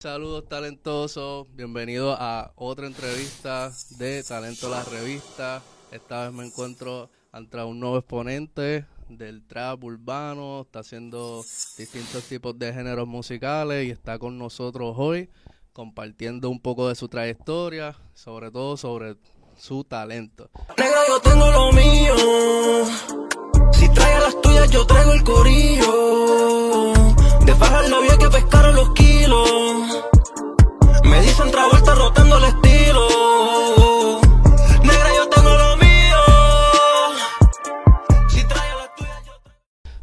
Saludos talentosos, bienvenidos a otra entrevista de Talento La Revista. Esta vez me encuentro ante un nuevo exponente del trap urbano, está haciendo distintos tipos de géneros musicales y está con nosotros hoy compartiendo un poco de su trayectoria, sobre todo sobre su talento. Yo tengo lo mío. Si trae las tuyas, yo traigo el corillo. De la vía que pescaron los kilos. Me dicen vuelta rotando el estilo. Negra, yo tengo lo mío. Si trae las tuyas, yo.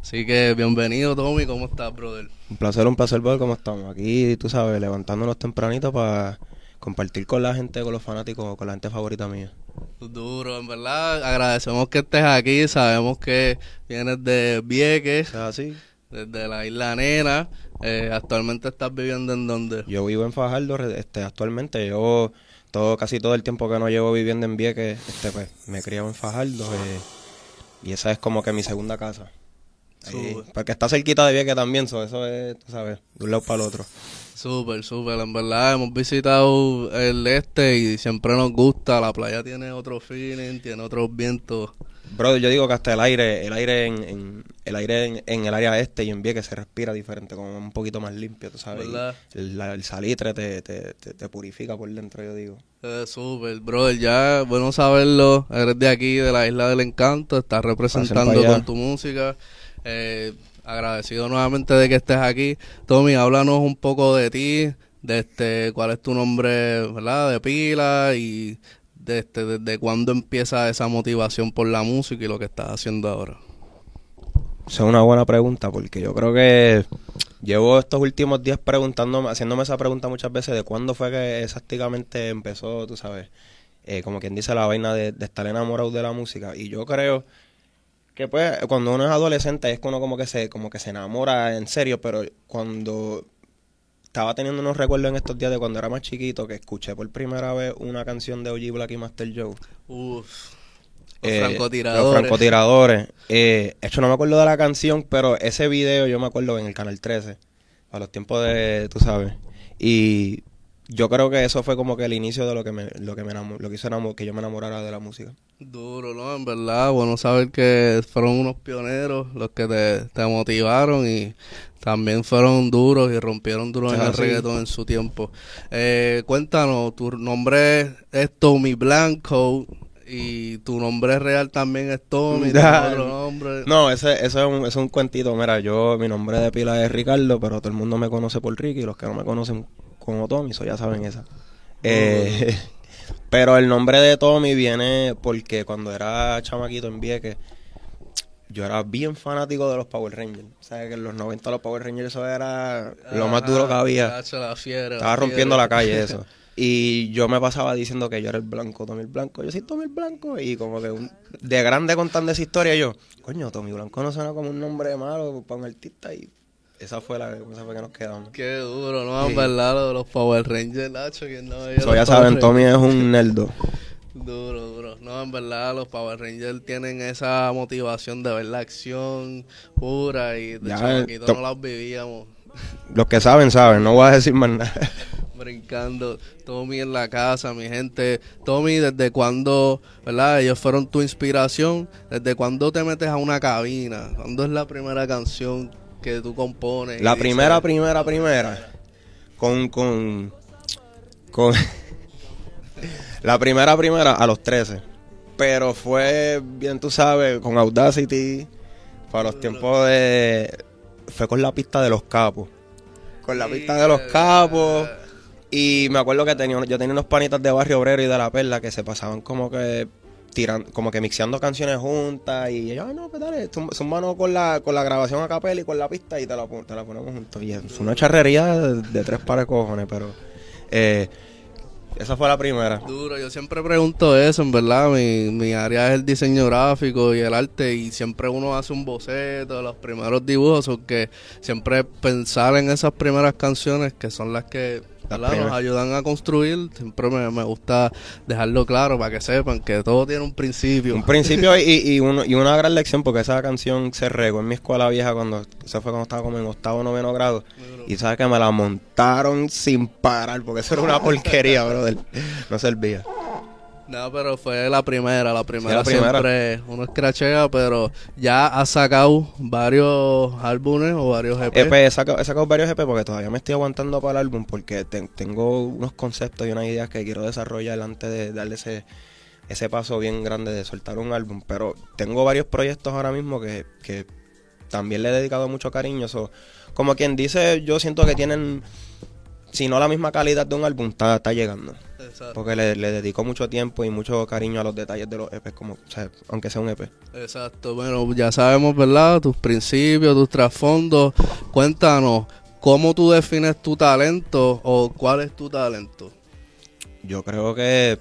Así que bienvenido Tommy, ¿cómo estás, brother? Un placer, un placer ver cómo estamos. Aquí, tú sabes, levantándonos tempranito para compartir con la gente, con los fanáticos, con la gente favorita mía. Duro, en verdad, agradecemos que estés aquí, sabemos que vienes de Vieques, O sea, así. Desde la isla Nena, eh, actualmente estás viviendo en donde? Yo vivo en Fajardo este, actualmente. Yo todo, casi todo el tiempo que no llevo viviendo en Vieques, este, pues, me he criado en Fajardo. eh, y esa es como que mi segunda casa. Ahí, porque está cerquita de Vieques también, so, eso es, tú sabes, de un lado para el otro. Súper, súper, en verdad hemos visitado el este y siempre nos gusta, la playa tiene otro feeling, tiene otros vientos. Brother, yo digo que hasta el aire, el aire en, en- el aire en, en el área este y en Vieques se respira diferente, como un poquito más limpio, tú sabes. El, salitre te, te, te, te purifica por dentro, yo digo. Eh, súper, brother, ya bueno saberlo, eres de aquí, de la Isla del Encanto, estás representando con tu música. Eh, agradecido nuevamente de que estés aquí. Tommy, háblanos un poco de ti, de este, cuál es tu nombre, ¿verdad? De pila y de este, desde cuándo empieza esa motivación por la música y lo que estás haciendo ahora. Esa es una buena pregunta porque yo creo que llevo estos últimos días preguntándome, haciéndome esa pregunta muchas veces de cuándo fue que exactamente empezó, tú sabes, eh, como quien dice la vaina de, de estar enamorado de la música. Y yo creo que pues cuando uno es adolescente es que uno como que se, como que se enamora en serio, pero cuando estaba teniendo unos recuerdos en estos días de cuando era más chiquito que escuché por primera vez una canción de OG Black y Master Joe. Uf, los Eh, francotiradores. Los francotiradores. Eh, hecho, no me acuerdo de la canción, pero ese video yo me acuerdo en el Canal 13. A los tiempos de, tú sabes. Y yo creo que eso fue como que el inicio de lo que me, lo que me enamo- lo que hizo enamo- que yo me enamorara de la música. Duro, ¿no? En verdad, bueno saber que fueron unos pioneros los que te, te motivaron y también fueron duros y rompieron duro en el reggaetón en su tiempo. Eh, cuéntanos, tu nombre es Tommy Blanco y tu nombre real también es Tommy, ¿tienes Ah, otro nombre? No, ese, eso es un, es un cuentito. Mira, yo, mi nombre de pila es Ricardo, pero todo el mundo me conoce por Ricky. Y los que no me conocen como Tommy, eso ya saben esa. Eh, pero el nombre de Tommy viene porque cuando era chamaquito en Vieques, yo era bien fanático de los Power Rangers. O sea, que en los 90 los Power Rangers eso era lo más duro que había. Tacho, la fiera, Estaba rompiendo la calle eso. Y yo me pasaba diciendo que yo era el blanco, Tommy el Blanco. Yo soy Tommy el Blanco. Y como que un- de grande contando esa historia, yo, coño, Tommy Blanco no suena como un nombre malo para un artista. Y esa fue la esa fue que nos quedamos. Qué duro, ¿no? En Sí. verdad, lo de los Power Rangers, Nacho, que no los ya saben, Tommy es un nerdo. Duro, duro. No, en verdad, los Power Rangers tienen esa motivación de ver la acción pura y de chamaquito to- no las vivíamos Los que saben, saben. No voy a decir más nada. brincando. Tommy en la casa, mi gente. Tommy, ¿desde cuándo, verdad? Ellos fueron tu inspiración. ¿Desde cuándo te metes a una cabina? ¿Cuándo es la primera canción que tú compones? La dices, primera, primera, primera. Con, con, con. la primera, primera a los 13. Pero fue, bien tú sabes, con Audacity. Para los tiempos de. Fue con la pista de los capos. Con la pista de los capos. Y me acuerdo que tenía, yo tenía unos panitas de Barrio Obrero y de La Perla que se pasaban como que tiran, como que mixeando canciones juntas y ellos, ah, no, pues dale, manos con la, con la grabación a capela y con la pista y te la, te la ponemos juntos. Y es una charrería de, tres pares de cojones, pero eh, esa fue la primera. Duro, yo siempre pregunto eso, en verdad, mi, mi área es el diseño gráfico y el arte y siempre uno hace un boceto, los primeros dibujos, que siempre pensar en esas primeras canciones que son las que ¿verdad? Nos ayudan a construir. Siempre me, me gusta dejarlo claro para que sepan que todo tiene un principio. Un principio y, y, uno- y una gran lección porque esa canción se regó en mi escuela vieja cuando se fue cuando estaba como en octavo noveno grado y sabes que me la montaron sin parar porque eso era una porquería, brother. No servía. No, pero fue la primera, la primera, la primera. siempre uno escrachea, pero ya ha sacado varios álbumes o varios EP. EP, he sacado, he sacado varios EP porque todavía me estoy aguantando para el álbum porque te- tengo unos conceptos y unas ideas que quiero desarrollar antes de darle ese, ese paso bien grande de soltar un álbum. Pero tengo varios proyectos ahora mismo que, que también le he dedicado mucho cariño. So, como quien dice, yo siento que tienen, si no la misma calidad de un álbum, está, está llegando. Exacto. Porque le, le dedico mucho tiempo y mucho cariño a los detalles de los EPs, como, o sea, aunque sea un EP. Exacto, bueno, ya sabemos, ¿verdad? Tus principios, tus trasfondos. Cuéntanos, ¿cómo tú defines tu talento o cuál es tu talento? Yo creo que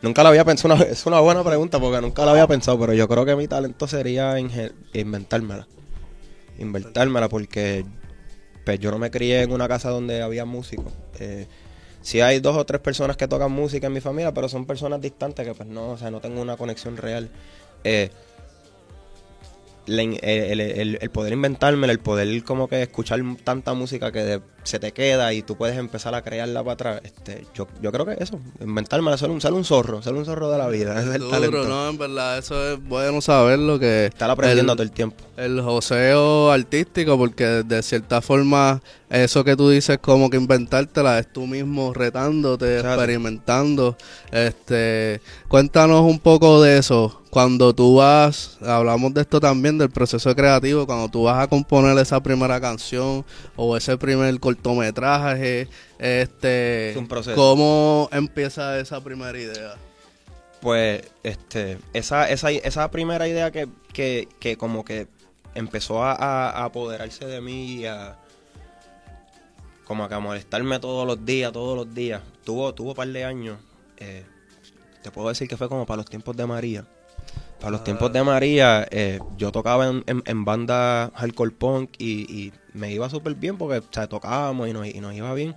nunca lo había pensado. una- es una buena pregunta porque nunca lo había pensado, pero yo creo que mi talento sería inventármela. Inventármela porque pues, yo no me crié en una casa donde había músicos. Eh, sí hay dos o tres personas que tocan música en mi familia, pero son personas distantes que pues no, o sea, no tengo una conexión real. Eh, in- el, el- el- el poder inventármela, el poder como que escuchar tanta música que de- se te queda y tú puedes empezar a crearla para atrás. Este, yo, yo creo que eso, inventármela, ser un, ser un zorro, ser un zorro de la vida, es el Duro. ¿no? En verdad, eso es bueno saberlo que... Estar aprendiendo todo el tiempo. el joseo artístico porque de cierta forma eso que tú dices como que inventártela es tú mismo retándote, experimentando. Este, cuéntanos un poco de eso. Cuando tú vas, hablamos de esto también del proceso creativo, cuando tú vas a componer esa primera canción o ese primer cortometraje, este, Es un proceso. ¿cómo empieza esa primera idea? Pues, este, esa, esa, esa primera idea que, que, que como que empezó a, a- a apoderarse de mí y a como que a molestarme todos los días, todos los días. Tuvo, tuvo un par de años. eh, te puedo decir que fue como para los tiempos de María. Para los tiempos de María, eh, yo tocaba en, en, en banda hardcore punk y, y me iba súper bien porque o sea, tocábamos y nos, y nos iba bien.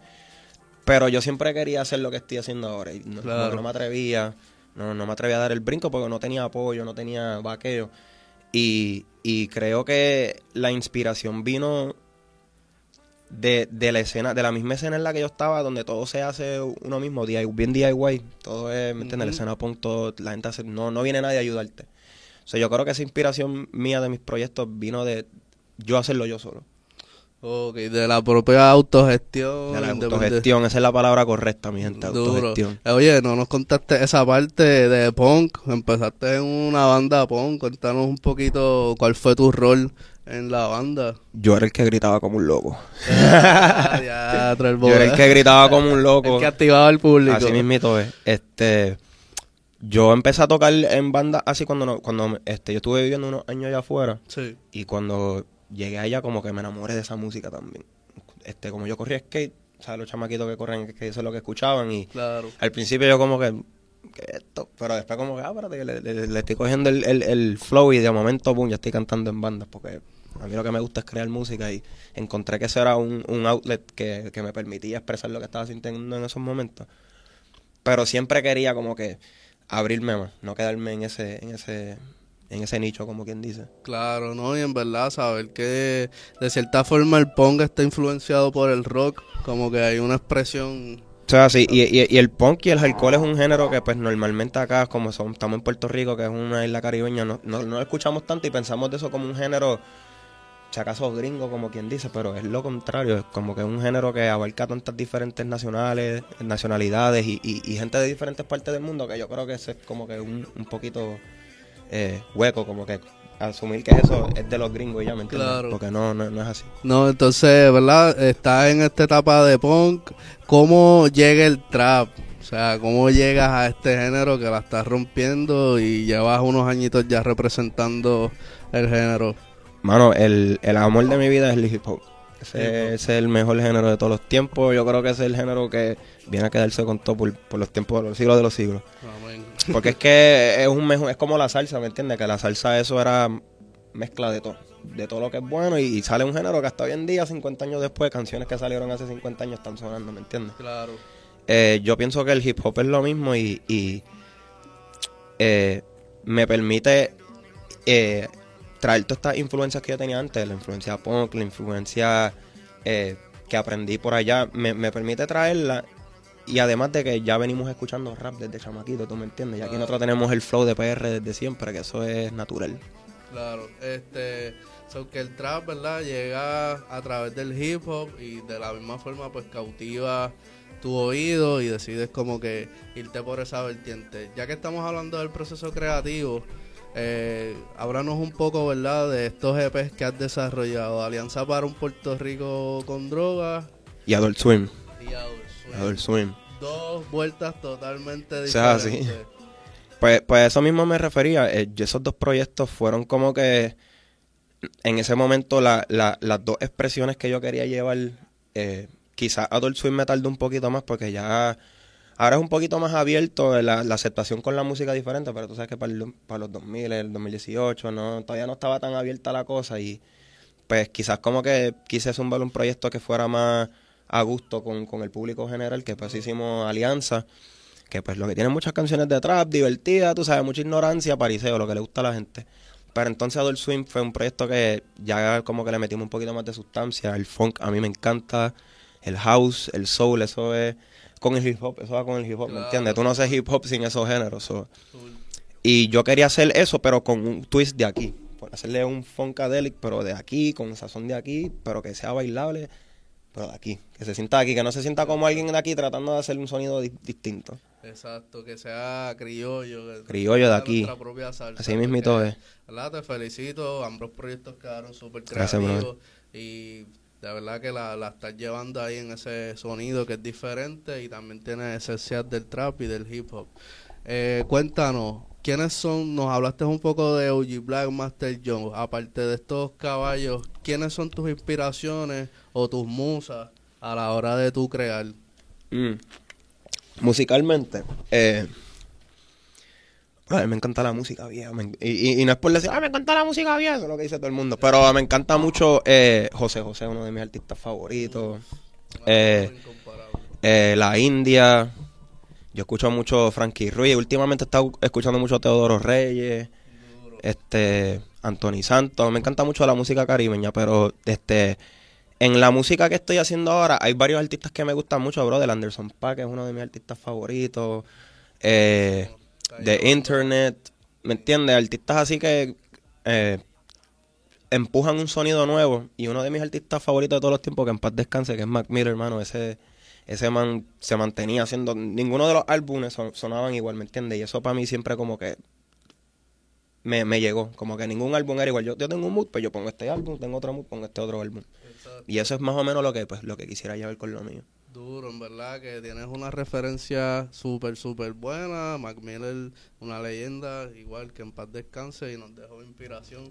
Pero yo siempre quería hacer lo que estoy haciendo ahora. Y no, Claro. me atrevía. No, no me atrevía a dar el brinco porque no tenía apoyo, no tenía vaqueo. Y, y creo que la inspiración vino de, de la escena, de la misma escena en la que yo estaba, donde todo se hace uno mismo, bien DIY. Todo es, ¿me entiendes? La Ujú. escena punk, todo, la gente hace, no, no viene nadie a ayudarte. O sea, yo creo que esa inspiración mía de mis proyectos vino de yo hacerlo yo solo. Ok, de la propia autogestión. De la autogestión, esa es la palabra correcta, mi gente, Duro. autogestión. Eh, Oye, no nos contaste esa parte de punk. Empezaste en una banda punk. Cuéntanos un poquito cuál fue tu rol en la banda. Yo era el que gritaba como un loco. Ah, ya, Yo era el que gritaba como un loco. El que activaba al público. Así mismito es. Este, yo empecé a tocar en banda así cuando no, cuando este, yo estuve viviendo unos años allá afuera Sí. y cuando llegué allá como que me enamoré de esa música también. Este, como yo corría skate, o sea, los chamaquitos que corren skate eso es lo que escuchaban y Claro. al principio yo como que ¿qué es esto? Pero después como que, ah, espérate, que le, le- le estoy cogiendo el, el, el flow y de momento, boom, ya estoy cantando en bandas porque a mí lo que me gusta es crear música y encontré que eso era un, un outlet que, que me permitía expresar lo que estaba sintiendo en esos momentos. Pero siempre quería como que abrirme más, no quedarme en ese, en ese, en ese nicho, como quien dice. Claro, ¿no? Y en verdad saber que de cierta forma el punk está influenciado por el rock. Como que hay una expresión... O sea, sí, y, y, y el punk y el hardcore es un género que pues normalmente acá, como son, estamos en Puerto Rico, que es una isla caribeña, no, no, no lo escuchamos tanto y pensamos de eso como un género, si acaso gringo, como quien dice, pero es lo contrario, es como que es un género que abarca tantas diferentes nacionales, nacionalidades y, y, y gente de diferentes partes del mundo, que yo creo que eso es como que un, un poquito eh, hueco, como que asumir que eso es de los gringos y ya, ¿me entiendes? Claro. Porque no, no, no es así. No, entonces, ¿verdad? Estás en esta etapa de punk. ¿Cómo llega el trap? O sea, ¿cómo llegas a este género que la estás rompiendo y llevas unos añitos ya representando el género? Mano, el, el amor de mi vida es el hip hop. Ese, Hip hop. ese es el mejor género de todos los tiempos. Yo creo que ese es el género que viene a quedarse con todo por, por los tiempos los siglos de los siglos. Porque es que es un mejor, es como la salsa, ¿me entiendes? Que la salsa eso era mezcla de todo. de todo lo que es bueno y, sale un género que hasta hoy en día, 50 años después, canciones que salieron hace 50 años están sonando, ¿me entiendes? Claro. Eh, yo pienso que el hip hop es lo mismo y, y eh, me permite eh, traer todas estas influencias que yo tenía antes, la influencia punk, la influencia eh, que aprendí por allá, me, me permite traerla y además de que ya venimos escuchando rap desde chamaquito, tú me entiendes. Y aquí nosotros tenemos el flow de PR desde siempre, que eso es natural. Claro, este, so que el trap, ¿verdad? Llega a través del hip hop y de la misma forma pues cautiva tu oído y decides como que irte por esa vertiente. Ya que estamos hablando del proceso creativo, eh, háblanos un poco, ¿verdad? De estos EPs que has desarrollado. Alianza para un Puerto Rico con drogas. Y Adult Swim. Y Adult Swim. Adult Swim. Dos vueltas totalmente O sea, diferentes. sí. Pues, pues eso mismo me refería. eh, esos dos proyectos fueron como que en ese momento la- la- las dos expresiones que yo quería llevar, eh, quizás Adult Swim me tardó un poquito más porque ya ahora es un poquito más abierto la, la aceptación con la música diferente, pero tú sabes que para, el- para los 2000, el 2018, no, todavía no estaba tan abierta la cosa y pues quizás como que quise zumbar un proyecto que fuera más a gusto con, con el público general, que pues hicimos alianza que pues lo que tiene muchas canciones de trap, divertidas, tú sabes, mucha ignorancia, pariseo, lo que le gusta a la gente. Pero entonces Adult Swim fue un proyecto que ya como que le metimos un poquito más de sustancia, el funk a mí me encanta, el house, el soul, eso es con el hip hop, eso va con el hip hop, ¿me Claro. entiendes? Tú no haces hip hop sin esos géneros. so. Y yo quería hacer eso, pero con un twist de aquí. Por hacerle un funkadelic, pero de aquí, con sazón de aquí, pero que sea bailable, pero de aquí. Que se sienta aquí, que no se sienta como alguien de aquí tratando de hacer un sonido di- distinto. Exacto, que sea criollo. que Criollo de aquí. nuestra propia salsa, Así mismito porque, es. ¿verdad? Te felicito, ambos proyectos quedaron súper Gracias, creativos y de verdad que la, la estás llevando ahí en ese sonido que es diferente y también tiene esencias del trap y del hip hop. Eh, cuéntanos, ¿quiénes son? Nos hablaste un poco de OG Black, Master John. Aparte de estos caballos, ¿quiénes son tus inspiraciones o tus musas a la hora de tu crear? Mm. Musicalmente, eh, ay, me encanta la música vieja. y, y- no es por decir, ah, me encanta la música vieja, eso es lo que dice todo el mundo. Pero me encanta mucho eh, José José, uno de mis artistas favoritos. Eh, eh, la India. Yo escucho mucho Frankie Ruiz. Últimamente he estado escuchando mucho Teodoro Reyes. Este. Anthony Santos. Me encanta mucho la música caribeña, pero este. En la música que estoy haciendo ahora, hay varios artistas que me gustan mucho, bro. Del Anderson Paak es uno de mis artistas favoritos. Eh, de Internet. ¿Me entiendes? Artistas así que eh, empujan un sonido nuevo. Y uno de mis artistas favoritos de todos los tiempos, que en paz descanse, que es Mac Miller, hermano. Ese, ese man se mantenía haciendo. Ninguno de los álbumes son- sonaban igual, ¿me entiendes? Y eso para mí siempre como que me, me llegó. Como que ningún álbum era igual. Yo, yo tengo un mood, pues yo pongo este álbum, tengo otro mood, pongo este otro álbum. Exacto. Y eso es más o menos lo que, pues, lo que quisiera llevar con lo mío. Duro, en verdad, que tienes una referencia súper, súper buena. Mac Miller, una leyenda, igual que en paz descanse y nos dejó inspiración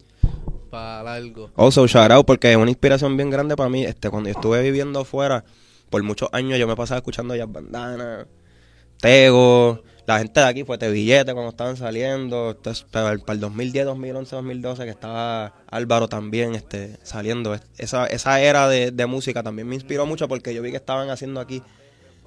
para algo. Also, shout out, porque es una inspiración bien grande para mí. Este, cuando yo estuve viviendo afuera, por muchos años yo me pasaba escuchando Jazz Bandana, Tego, la gente de aquí fue de billete cuando estaban saliendo. Entonces, para, el, para el 2010, 2011, 2012, que estaba Álvaro también este, saliendo. Esa, esa era de, de música también me inspiró mucho porque yo vi que estaban haciendo aquí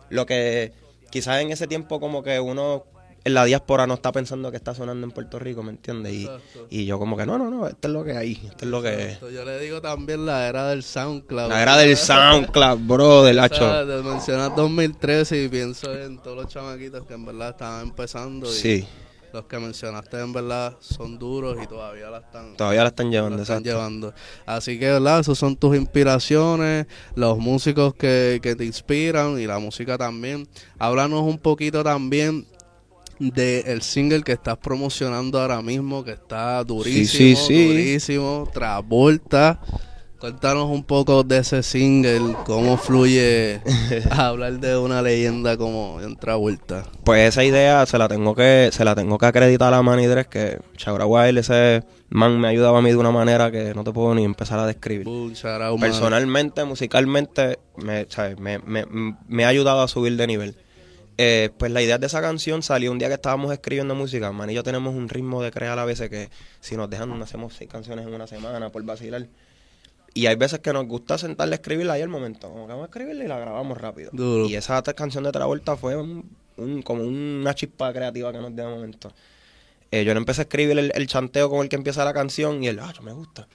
lo que quizás en ese tiempo como que uno en la diáspora no está pensando que está sonando en Puerto Rico, ¿me entiendes? Y, y yo como que no, no, no, esto es lo que hay, esto es lo que es. Yo le digo también la era del SoundCloud. La era del SoundCloud, bro, del O hacho. sea, te mencionas 2013 y pienso en todos los chamaquitos que en verdad estaban empezando. Y Sí, Los que mencionaste en verdad son duros y todavía la están, todavía la están llevando, la están exacto. llevando. Así que, ¿verdad? Esos son tus inspiraciones, los músicos que, que te inspiran y la música también. Háblanos un poquito también del single que estás promocionando ahora mismo, que está durísimo, sí, sí. durísimo, Travolta. Cuéntanos un poco de ese single, cómo fluye hablar de una leyenda como John Travolta. Pues esa idea se la tengo que se la tengo que acreditar a Manny Dress, que Chabra Wild, ese man me ha ayudado a mí de una manera que no te puedo ni empezar a describir. Personalmente, musicalmente, me, ¿sabes? Me, me, me ha ayudado a subir de nivel. Eh, pues la idea de esa canción salió un día que estábamos escribiendo música. Man y yo tenemos un ritmo de crear a veces que si nos dejan, hacemos seis canciones en una semana por vacilar. Y hay veces que nos gusta sentarle a escribirla ahí al momento. Como que vamos a escribirla y la grabamos rápido. Duro. Y esa otra canción de Travolta fue un, un- como una chispa creativa que nos dio de momento. Eh, yo le empecé a escribir el, el chanteo con el que empieza la canción y él, ah, yo me gusta.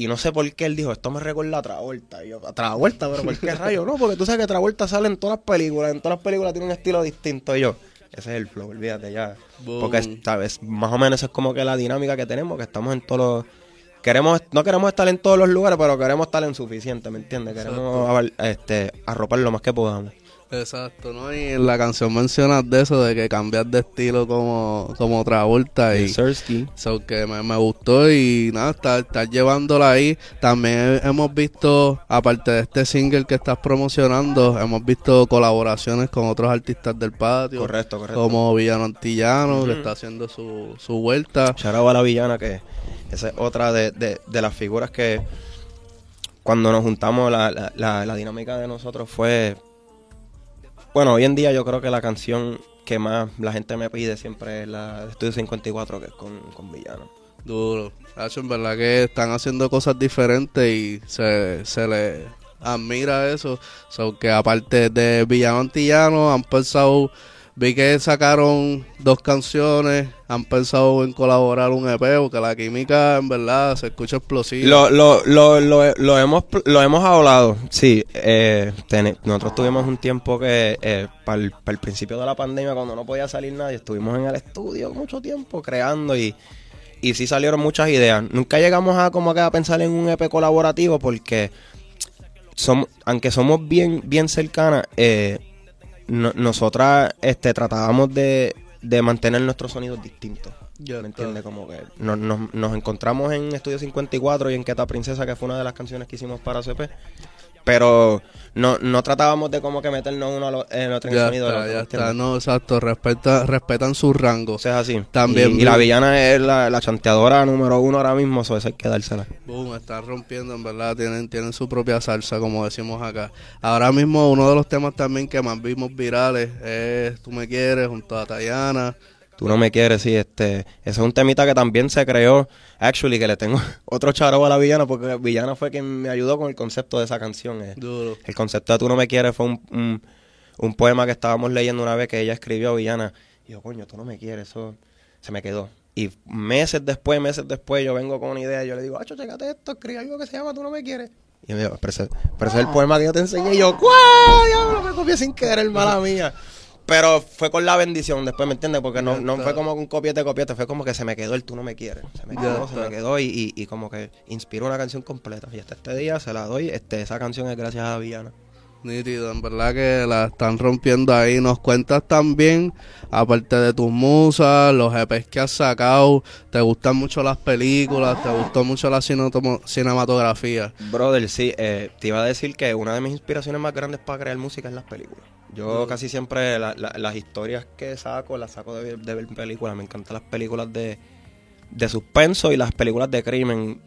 Y no sé por qué él dijo, esto me recuerda a Travolta. Y yo, a Travolta, pero ¿por qué rayo? No, porque tú sabes que Travolta sale en todas las películas, en todas las películas tiene un estilo distinto. Y yo, ese es el flow, olvídate ya. Boom. Porque, ¿sabes? Más o menos es como que la dinámica que tenemos, que estamos en todos los... Queremos, no queremos estar en todos los lugares, pero queremos estar en suficiente, ¿me entiendes? Queremos este, arropar lo más que podamos. Exacto, ¿no? Y en la canción mencionas de eso, de que cambias de estilo como, como otra vuelta y... Sersky. So que me, me gustó y nada, estar, estar llevándola ahí. También hemos visto, aparte de este single que estás promocionando, hemos visto colaboraciones con otros artistas del patio. Correcto, correcto. Como Villano Antillano, que está haciendo su, su vuelta. Shout a la villana, que esa es otra de, de- de las figuras que cuando nos juntamos, la, la- la- la dinámica de nosotros fue. Bueno, hoy en día yo creo que la canción que más la gente me pide siempre es la de Estudio 54, que es con, con Villano. Duro. Hacho, en verdad que están haciendo cosas diferentes y se, se le admira eso. So que aparte de Villano Antillano, han pensado, vi que sacaron dos canciones, han pensado en colaborar un EP, porque la química en verdad se escucha explosiva. Lo, lo, lo, lo, lo hemos, lo hemos hablado, sí. eh, nosotros tuvimos un tiempo que, para el, principio de la pandemia, cuando no podía salir nadie, estuvimos en el estudio mucho tiempo creando y, y sí salieron muchas ideas. Nunca llegamos a como que a pensar en un EP colaborativo porque, somos, aunque somos bien, bien cercanas, eh, no- nosotras este, tratábamos de, de mantener nuestros sonidos distintos. ¿Me entiendes? Como que nos, nos, nos encontramos en Estudio 54 y en Queta Princesa, que fue una de las canciones que hicimos para CP. Pero no, no tratábamos de como que meternos uno a lo- en otro en Ya sonido está, otro, ya ¿me está. No, exacto. Respeta, respetan sus rangos. O sea, es así. También y, y la villana es la, la chanteadora número uno ahora mismo, eso hay que dársela. Boom, están rompiendo, en verdad, tienen, tienen su propia salsa, como decimos acá. Ahora mismo uno de los temas también que más vimos virales es Tú me quieres, junto a Tayana. Tú no me quieres, sí, este, ese es un temita que también se creó, actually, que le tengo otro charo a la villana, porque villana fue quien me ayudó con el concepto de esa canción. eh. Duro. El concepto de Tú no me quieres fue un, un, un poema que estábamos leyendo una vez que ella escribió, Villana. Y yo, coño, tú no me quieres, eso se me quedó. Y meses después, meses después, yo vengo con una idea y yo le digo, acho, chécate esto, escribe algo que se llama Tú no me quieres. Y me dijo, pero ese, pero ese es el poema que yo te enseñé. Y yo, ¡guau! Diablo, me copié sin querer, mala mía. Pero fue con la bendición después, ¿me entiendes? Porque no, no fue como un copiete, copiete, fue como que se me quedó el tú no me quieres. Se me quedó, se me quedó y, y, y como que inspiró una canción completa. Y hasta este día se la doy. Este, esa canción es gracias a Villana. Nítido, en verdad que la están rompiendo ahí. Nos cuentas también, aparte de tus musas, los EPs que has sacado, te gustan mucho las películas, te gustó mucho la cinematografía. Brother, sí, eh, te iba a decir que una de mis inspiraciones más grandes para crear música es las películas. Yo casi siempre la- la- las historias que saco, las saco de, ver- de ver películas. Me encantan las películas de, de suspenso y las películas de crimen.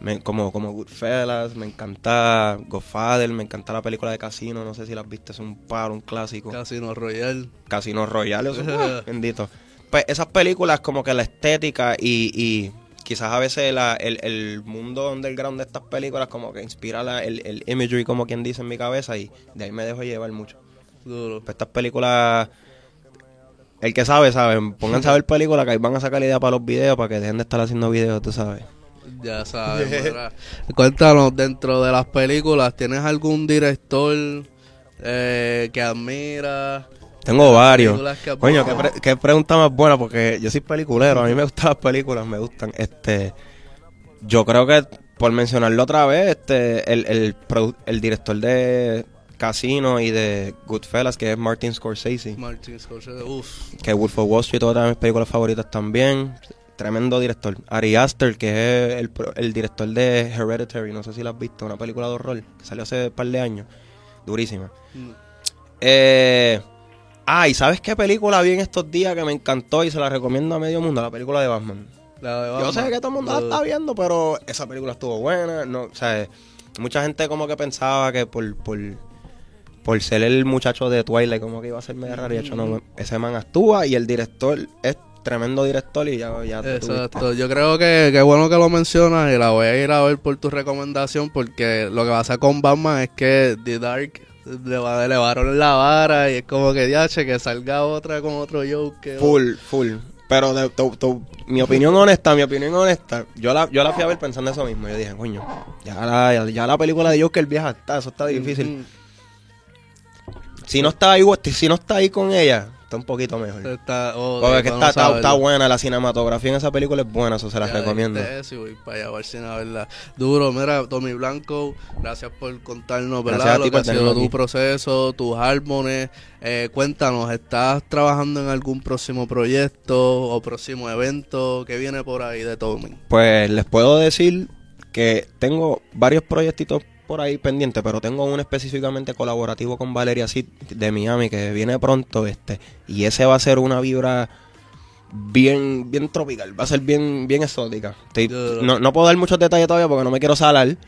Me- como, como Goodfellas, me encanta Godfather, me encanta la película de Casino, no sé si las viste, es un paro, un clásico. Casino Royale. Casino Royale, eso, ¡ah! bendito. Pues esas películas como que la estética y, y quizás a veces la- el, el mundo underground de estas películas como que inspira la- el, el imagery como quien dice en mi cabeza y de ahí me dejo llevar mucho. Duro. Pues estas películas, el que sabe, sabe, pónganse a ver películas que ahí van a sacar la idea para los videos para que dejen de estar haciendo videos, tú sabes. Ya sabes, ¿verdad? Cuéntanos, dentro de las películas, ¿tienes algún director eh, que admiras? Tengo varios. que Coño, qué, pre- qué pregunta más buena, porque yo soy peliculero, a mí me gustan las películas, me gustan. Este, yo creo que, por mencionarlo otra vez, este, el, el, el director de Casino y de Goodfellas, que es Martin Scorsese, Martin Scorsese, uff. que Wolf of Wall Street, otra de mis películas favoritas también. Tremendo director. Ari Aster, que es el, el director de Hereditary, no sé si la has visto, una película de horror que salió hace un par de años. Durísima. Eh, ah, ¿y sabes qué película vi en estos días que me encantó y se la recomiendo a medio mundo? La película de Batman. La de Yo Batman. sé que todo el mundo la está viendo, pero esa película estuvo buena. No, o sea, mucha gente como que pensaba que por, por por ser el muchacho de Twilight, como que iba a ser medio raro. Y de hecho, no, ese man actúa y el director es tremendo director y ya, ya te tuviste. Exacto, yo creo que, que bueno que lo mencionas y la voy a ir a ver por tu recomendación porque lo que pasa con Batman es que The Dark le va- elevaron la vara y es como que diache que salga otra con otro Joker. Full, full. Pero de- tu- tu- mi opinión honesta, mi opinión honesta, yo la, yo la fui a ver pensando eso mismo. Yo dije, coño, ya la, ya, la película de Joker vieja está, eso está difícil. Mm, Si no está ahí, si no está ahí con ella, está un poquito mejor. Está, oh, Porque bueno está, está, saberlo. está buena, la cinematografía en esa película es buena, eso se la Ya recomiendo. eso y voy para allá a ver si no, ¿verdad? Duro, mira, Tommy Blanco, gracias por contarnos, ¿verdad? Gracias a Lo que ha sido tu proceso, tus álbumes. Eh, cuéntanos, ¿estás trabajando en algún próximo proyecto o próximo evento que viene por ahí de Tommy? Pues les puedo decir que tengo varios proyectitos por ahí pendientes, pero tengo uno específicamente colaborativo con Valeria Cid de Miami que viene pronto, este, y ese va a ser una vibra bien, bien tropical, va a ser bien, bien exótica. No, no puedo dar muchos detalles todavía porque no me quiero salar,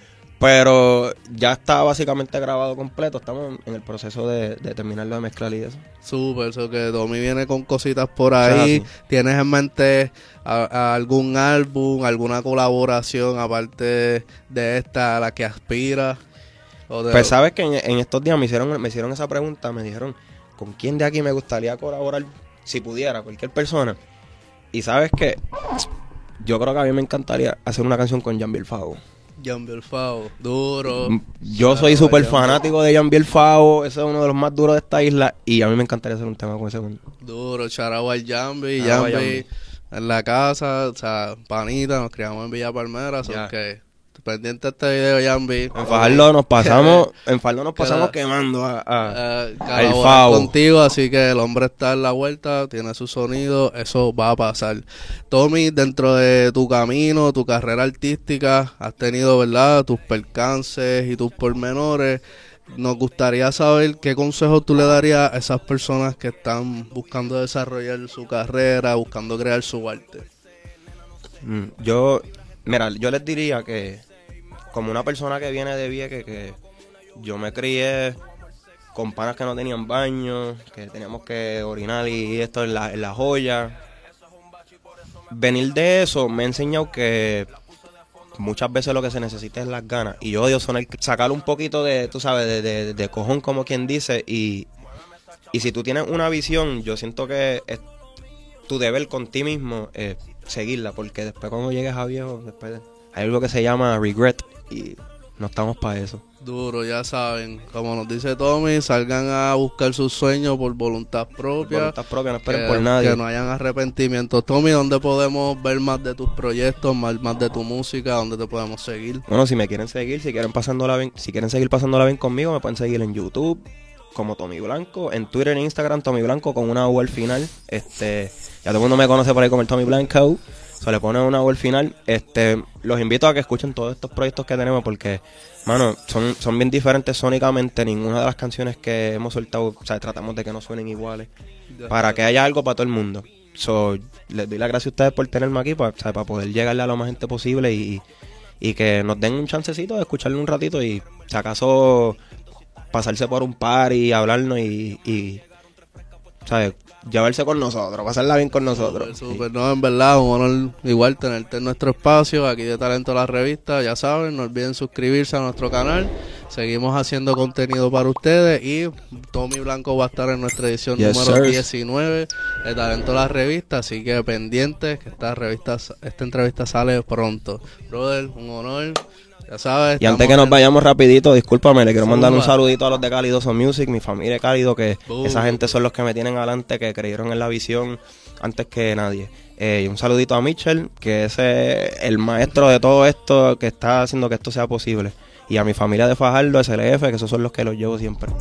pero ya está básicamente grabado completo, estamos en el proceso de, de terminarlo de mezclar y eso. Súper, eso que Tommy viene con cositas por ahí. Ah. ¿Tienes en mente a- a algún álbum, alguna colaboración aparte de esta a la que aspiras? De- Pues sabes que en, en estos días me hicieron, me hicieron esa pregunta, me dijeron, ¿con quién de aquí me gustaría colaborar si pudiera, cualquier persona? Y sabes que yo creo que a mí me encantaría hacer una canción con Jan Favo. Jan Belfao, duro. Yo soy súper fanático de Jan Favo, ese es uno de los más duros de esta isla y a mí me encantaría hacer un tema con ese. con- Duro, charao al Jambi, Jambi en la casa, o sea, panita, nos criamos en Villa Palmera, Ya. que pendiente de este video, Jambi. En Fajardo nos pasamos, en Fajardo nos pasamos quemando a, a- al colaborar Favo. contigo, así que el hombre está en la vuelta, tiene su sonido, eso va a pasar. Tommy, dentro de tu camino, tu carrera artística, has tenido, ¿verdad?, tus percances y tus pormenores. Nos gustaría saber qué consejos tú le darías a esas personas que están buscando desarrollar su carrera, buscando crear su arte. Mm, Yo, mira, yo les diría que como una persona que viene de Vieques, que yo me crié con panas que no tenían baño, que teníamos que orinar y esto en la, en la joya. Venir de eso me ha enseñado que muchas veces lo que se necesita es las ganas. Y yo odio sacar un poquito de, tú sabes, de, de- de cojón como quien dice. Y, y si tú tienes una visión, yo siento que es tu deber con ti mismo eh, seguirla, porque después cuando llegues a viejo, después hay algo que se llama regret y no estamos para eso. Duro, ya saben, como nos dice Tommy, salgan a buscar sus sueños por voluntad propia. Voluntad propia, no esperen que, por nadie. que no hayan arrepentimientos. Tommy, ¿dónde podemos ver más de tus proyectos, más, más de tu música? ¿Dónde te podemos seguir? Bueno, si me quieren seguir, si quieren pasándola bien, si quieren seguir pasándola bien conmigo, me pueden seguir en YouTube como Tommy Blanco, en Twitter e Instagram Tommy Blanco con una U al final. Este, ya todo el mundo me conoce por ahí como el Tommy Blanco. Se le pone una al final. Este, los invito a que escuchen todos estos proyectos que tenemos porque, mano, son, son bien diferentes sónicamente. Ninguna de las canciones que hemos soltado, o sea, tratamos de que no suenen iguales. Para que haya algo para todo el mundo. So, les doy las gracias a ustedes por tenerme aquí, para, para poder llegarle a lo más gente posible y, y que nos den un chancecito de escucharle un ratito y si acaso pasarse por un par y hablarnos y, y ¿sabes? Llevarse con nosotros, pasarla bien con nosotros. Súper, súper, no, en verdad, un honor igual tenerte en nuestro espacio, aquí de Talento La Revista, ya saben, no olviden suscribirse a nuestro canal, seguimos haciendo contenido para ustedes y Tommy Blanco va a estar en nuestra edición Yes, número sir. 19 de Talento La Revista, así que pendientes que esta revista, esta entrevista sale pronto. Brother, un honor, ya sabes. Y antes que nos vayamos rapidito, discúlpame, le quiero mandar un saludito a los de Cálidoso Music, mi familia de Cálido, que Boom. esa gente son los que me tienen adelante, que creyeron en la visión antes que nadie. Eh, y un saludito a Mitchell, que es el maestro de todo esto, que está haciendo que esto sea posible. Y a mi familia de Fajardo, SLF, que esos son los que los llevo siempre.